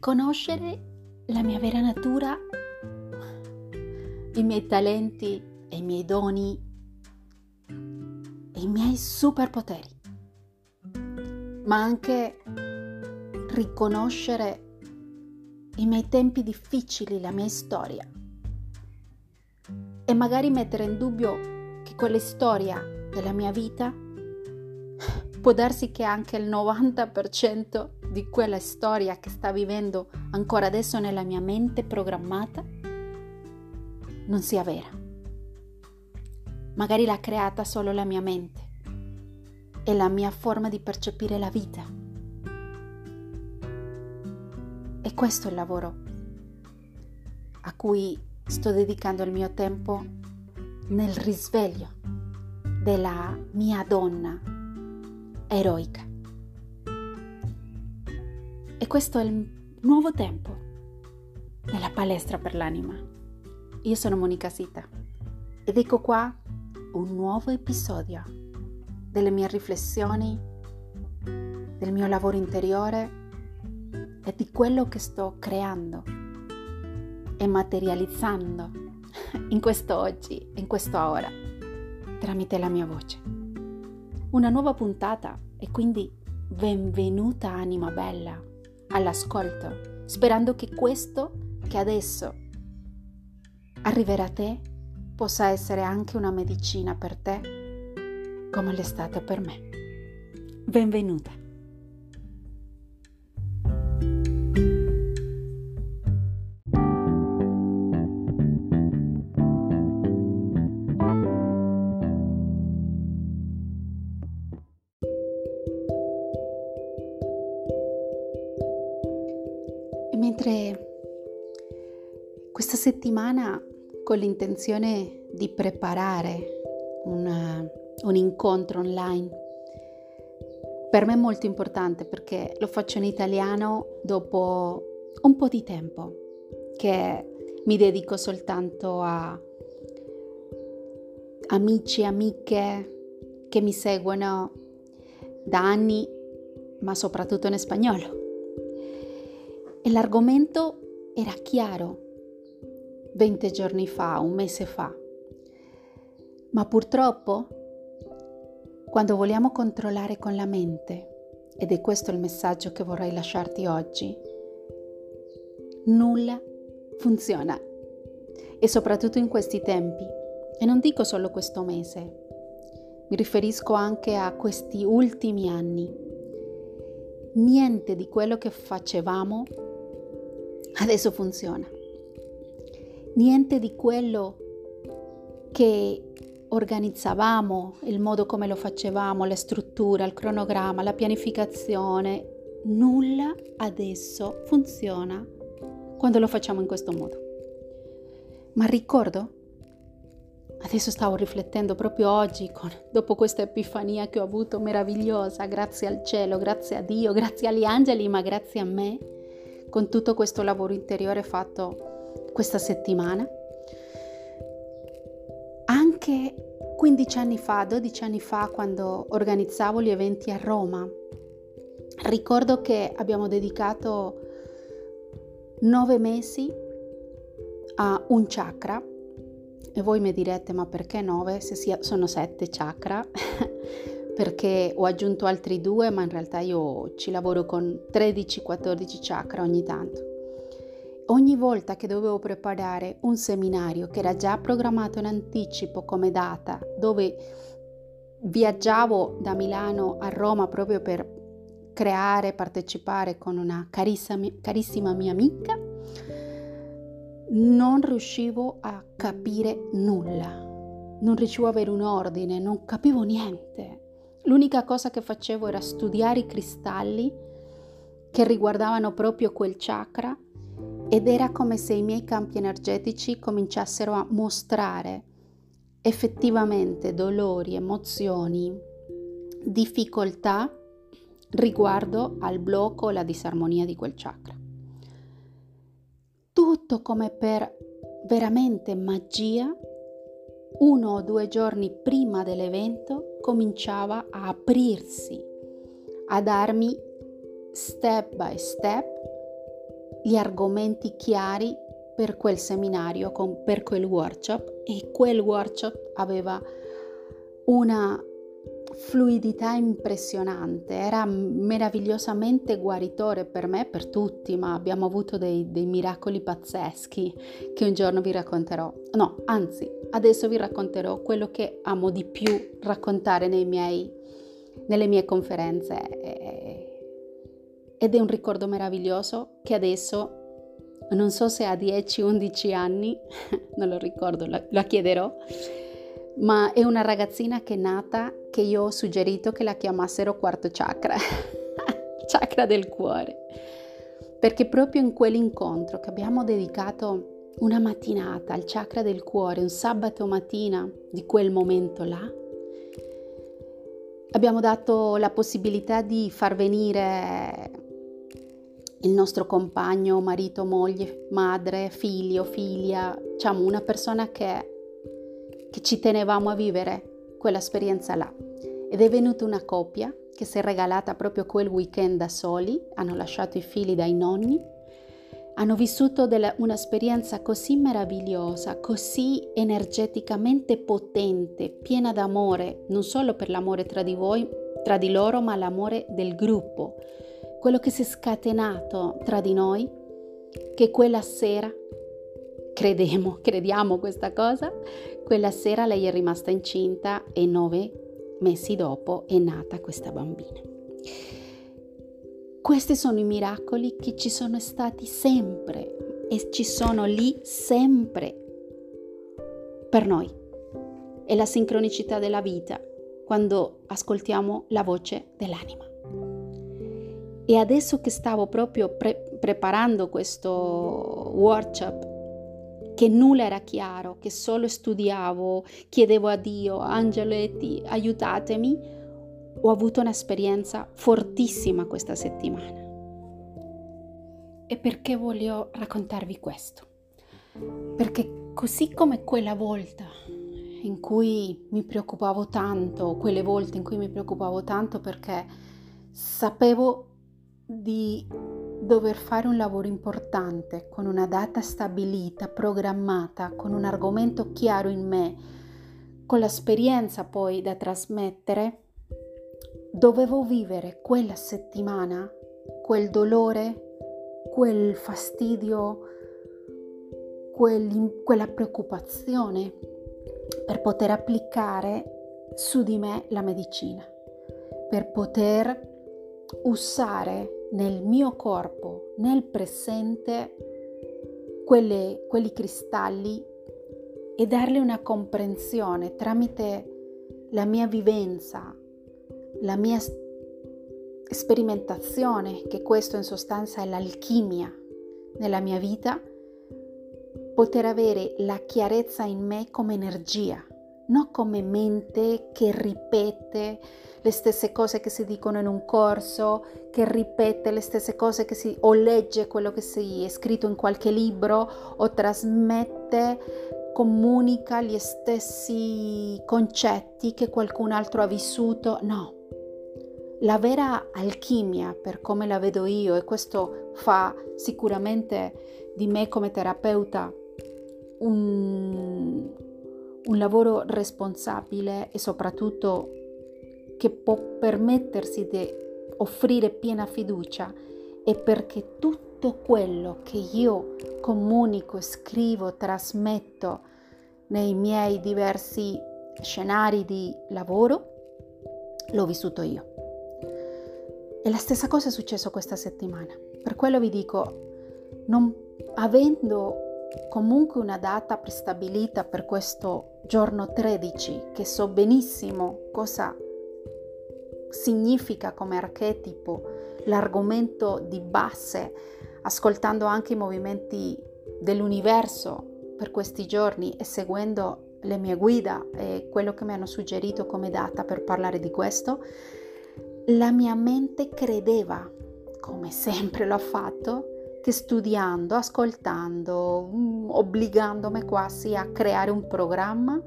riconoscere la mia vera natura, i miei talenti e i miei doni e i miei superpoteri, ma anche riconoscere i miei tempi difficili, la mia storia. E magari mettere in dubbio che quella storia della mia vita può darsi che anche il 90% di quella storia che sta vivendo ancora adesso nella mia mente programmata non sia vera. Magari l'ha creata solo la mia mente e la mia forma di percepire la vita. E questo è il lavoro a cui sto dedicando il mio tempo nel risveglio della mia donna eroica. E questo è il nuovo tempo della palestra per l'anima. Io sono Monica Sita ed ecco qua un nuovo episodio delle mie riflessioni, del mio lavoro interiore e di quello che sto creando e materializzando in questo oggi, in questa ora, tramite la mia voce. Una nuova puntata e quindi benvenuta anima bella all'ascolto, sperando che questo che adesso arriverà a te possa essere anche una medicina per te, come l'è stata per me. Benvenuta. Settimana con l'intenzione di preparare un, un incontro online per me è molto importante perché lo faccio in italiano dopo un po' di tempo che mi dedico soltanto a amici e amiche che mi seguono da anni, ma soprattutto in spagnolo. E l'argomento era chiaro 20 giorni fa, un mese fa. Ma purtroppo, quando vogliamo controllare con la mente, ed è questo il messaggio che vorrei lasciarti oggi, nulla funziona. E soprattutto in questi tempi. E non dico solo questo mese, mi riferisco anche a questi ultimi anni. Niente di quello che facevamo adesso funziona. Niente di quello che organizzavamo, il modo come lo facevamo, la struttura, il cronogramma, la pianificazione, nulla adesso funziona quando lo facciamo in questo modo. Ma ricordo, adesso stavo riflettendo proprio oggi, con, dopo questa epifania che ho avuto meravigliosa, grazie al cielo, grazie a Dio, grazie agli angeli, ma grazie a me, con tutto questo lavoro interiore fatto questa settimana. Anche 15 anni fa, 12 anni fa, quando organizzavo gli eventi a Roma, ricordo che abbiamo dedicato nove mesi a un chakra e voi mi direte ma perché nove se sono sette chakra perché ho aggiunto altri due, ma in realtà io ci lavoro con 13-14 chakra ogni tanto. Ogni volta che dovevo preparare un seminario che era già programmato in anticipo come data, dove viaggiavo da Milano a Roma proprio per creare, partecipare con una carissima, carissima mia amica, non riuscivo a capire nulla, non riuscivo ad avere un ordine, non capivo niente. L'unica cosa che facevo era studiare i cristalli che riguardavano proprio quel chakra ed era come se i miei campi energetici cominciassero a mostrare effettivamente dolori, emozioni, difficoltà riguardo al blocco o la disarmonia di quel chakra. Tutto come per veramente magia uno o due giorni prima dell'evento cominciava a aprirsi, a darmi step by step gli argomenti chiari per quel seminario, per quel workshop e quel workshop aveva una fluidità impressionante, era meravigliosamente guaritore per me e per tutti, ma abbiamo avuto dei, dei, miracoli pazzeschi che un giorno vi racconterò. No, anzi, adesso vi racconterò quello che amo di più raccontare miei, nelle mie conferenze ed è un ricordo meraviglioso che adesso non so se a 10-11 anni, non lo ricordo, la, la chiederò, ma è una ragazzina che è nata che io ho suggerito che la chiamassero quarto chakra, chakra del cuore, perché proprio in quell'incontro che abbiamo dedicato una mattinata al chakra del cuore, un sabato mattina di quel momento là, abbiamo dato la possibilità di far venire il nostro compagno, marito, moglie, madre, figlio, figlia, diciamo una persona che che ci tenevamo a vivere quell'esperienza là. Ed è venuta una coppia che si è regalata proprio quel weekend da soli, hanno lasciato i figli dai nonni, hanno vissuto della, un'esperienza così meravigliosa, così energeticamente potente, piena d'amore, non solo per l'amore tra di voi, tra di loro, ma l'amore del gruppo, quello che si è scatenato tra di noi, che quella sera credemo, crediamo questa cosa, quella sera lei è rimasta incinta e nove mesi dopo è nata questa bambina. Questi sono i miracoli che ci sono stati sempre e ci sono lì sempre per noi. È la sincronicità della vita quando ascoltiamo la voce dell'anima. E adesso che stavo proprio pre- preparando questo workshop che nulla era chiaro, che solo studiavo, chiedevo a Dio, angeletti, aiutatemi, ho avuto un'esperienza fortissima questa settimana. E perché voglio raccontarvi questo? Perché così come quella volta in cui mi preoccupavo tanto, quelle volte in cui mi preoccupavo tanto perché sapevo di dover fare un lavoro importante con una data stabilita, programmata, con un argomento chiaro in me, con l'esperienza poi da trasmettere, dovevo vivere quella settimana quel dolore, quel fastidio, quella preoccupazione per poter applicare su di me la medicina, per poter usare nel mio corpo, nel presente, quelle, quelli cristalli e darle una comprensione tramite la mia vivenza, la mia sperimentazione, che questo in sostanza è l'alchimia nella mia vita, poter avere la chiarezza in me come energia, non come mente che ripete le stesse cose che si dicono in un corso, che ripete le stesse cose che si o legge quello che si è scritto in qualche libro o trasmette, comunica gli stessi concetti che qualcun altro ha vissuto. No. La vera alchimia, per come la vedo io, e questo fa sicuramente di me come terapeuta un, un lavoro responsabile e soprattutto che può permettersi di offrire piena fiducia è perché tutto quello che io comunico, scrivo, trasmetto nei miei diversi scenari di lavoro, l'ho vissuto io. E la stessa cosa è successo questa settimana. Per quello vi dico, non avendo comunque una data prestabilita per questo giorno 13, che so benissimo cosa significa come archetipo l'argomento di base, ascoltando anche i movimenti dell'universo per questi giorni e seguendo le mie guida e quello che mi hanno suggerito come data per parlare di questo, la mia mente credeva, come sempre l'ho fatto, che studiando, ascoltando, mm, obbligandomi quasi a creare un programma,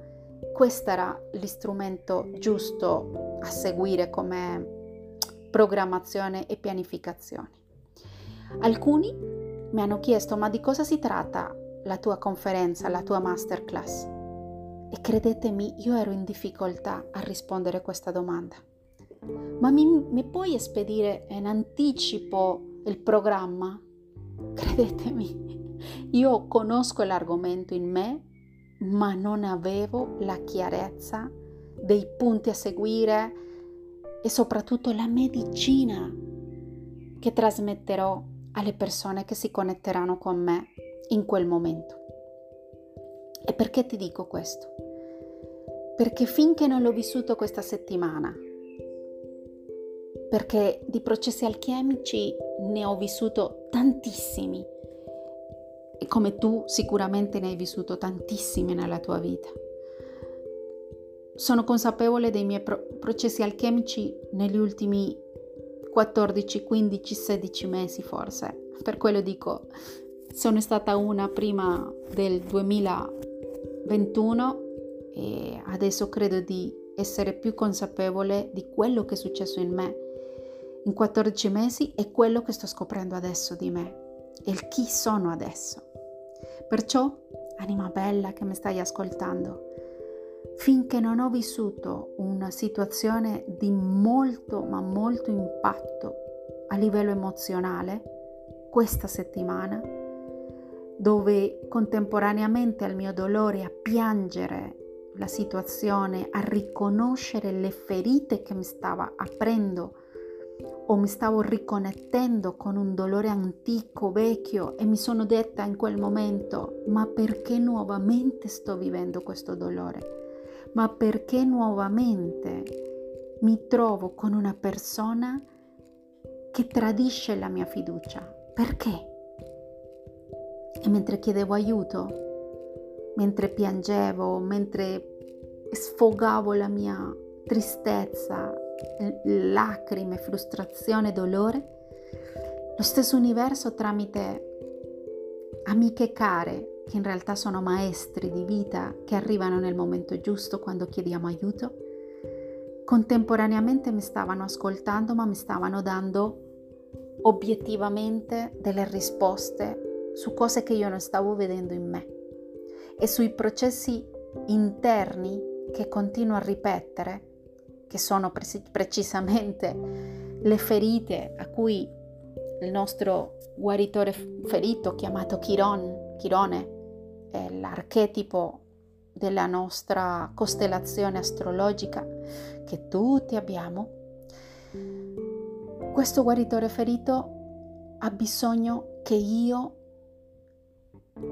questo era l'istrumento giusto a seguire come programmazione e pianificazione. Alcuni mi hanno chiesto ma di cosa si tratta la tua conferenza, la tua masterclass? E credetemi, io ero in difficoltà a rispondere a questa domanda. Ma mi, mi puoi spedire in anticipo il programma? Credetemi, io conosco l'argomento in me, ma non avevo la chiarezza dei punti a seguire e soprattutto la medicina che trasmetterò alle persone che si connetteranno con me in quel momento. E perché ti dico questo? Perché finché non l'ho vissuto questa settimana, perché di processi alchemici ne ho vissuto tantissimi, come tu sicuramente ne hai vissuto tantissimi nella tua vita. Sono consapevole dei miei pro- processi alchemici negli ultimi 14, 15, 16 mesi forse. Per quello dico, sono stata una prima del 2021 e adesso credo di essere più consapevole di quello che è successo in me in 14 mesi e quello che sto scoprendo adesso di me e il chi sono adesso. Perciò, anima bella che mi stai ascoltando, finché non ho vissuto una situazione di molto ma molto impatto a livello emozionale questa settimana, dove contemporaneamente al mio dolore a piangere la situazione, a riconoscere le ferite che mi stava aprendo o mi stavo riconnettendo con un dolore antico, vecchio e mi sono detta in quel momento, ma perché nuovamente sto vivendo questo dolore? ma perché nuovamente mi trovo con una persona che tradisce la mia fiducia. Perché? E mentre chiedevo aiuto, mentre piangevo, mentre sfogavo la mia tristezza, lacrime, frustrazione, dolore, lo stesso universo tramite amiche care che in realtà sono maestri di vita che arrivano nel momento giusto quando chiediamo aiuto, contemporaneamente mi stavano ascoltando ma mi stavano dando obiettivamente delle risposte su cose che io non stavo vedendo in me e sui processi interni che continuo a ripetere, che sono pre- precisamente le ferite a cui il nostro guaritore ferito chiamato Chiron, Chirone è l'archetipo della nostra costellazione astrologica che tutti abbiamo, questo guaritore ferito ha bisogno che io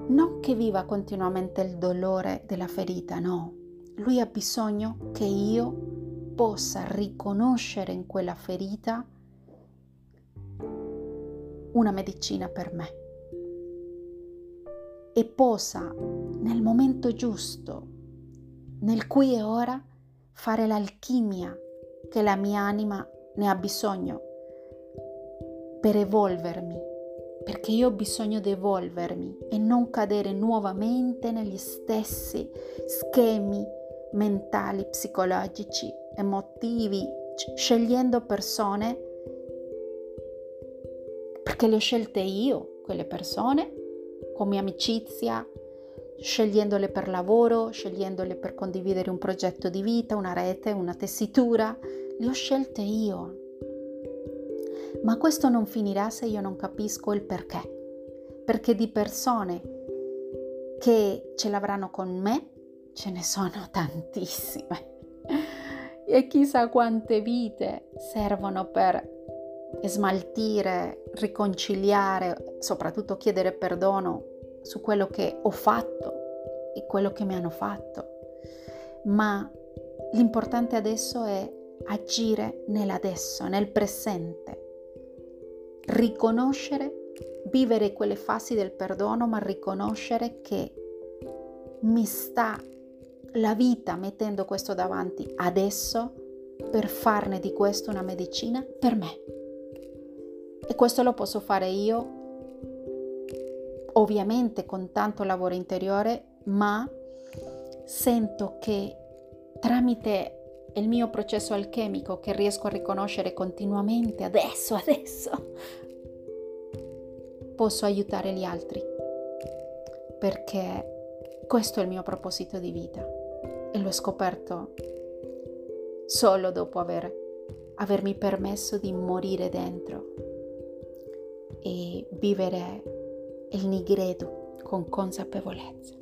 non che viva continuamente il dolore della ferita, no, lui ha bisogno che io possa riconoscere in quella ferita una medicina per me. E possa nel momento giusto, nel qui e ora, fare l'alchimia che la mia anima ne ha bisogno per evolvermi, perché io ho bisogno di evolvermi e non cadere nuovamente negli stessi schemi mentali, psicologici, emotivi, scegliendo persone perché le ho scelte io, quelle persone, come amicizia, scegliendole per lavoro, scegliendole per condividere un progetto di vita, una rete, una tessitura, le ho scelte io. Ma questo non finirà se io non capisco il perché. Perché di persone che ce l'avranno con me ce ne sono tantissime. E chissà quante vite servono per smaltire, riconciliare, soprattutto chiedere perdono su quello che ho fatto e quello che mi hanno fatto. Ma l'importante adesso è agire nell'adesso, nel presente, riconoscere, vivere quelle fasi del perdono, ma riconoscere che mi sta la vita mettendo questo davanti adesso per farne di questo una medicina per me. E questo lo posso fare io ovviamente con tanto lavoro interiore, ma sento che tramite il mio processo alchemico che riesco a riconoscere continuamente adesso, adesso, posso aiutare gli altri, perché questo è il mio proposito di vita e l'ho scoperto solo dopo aver, avermi permesso di morire dentro e vivere il nigredo con consapevolezza.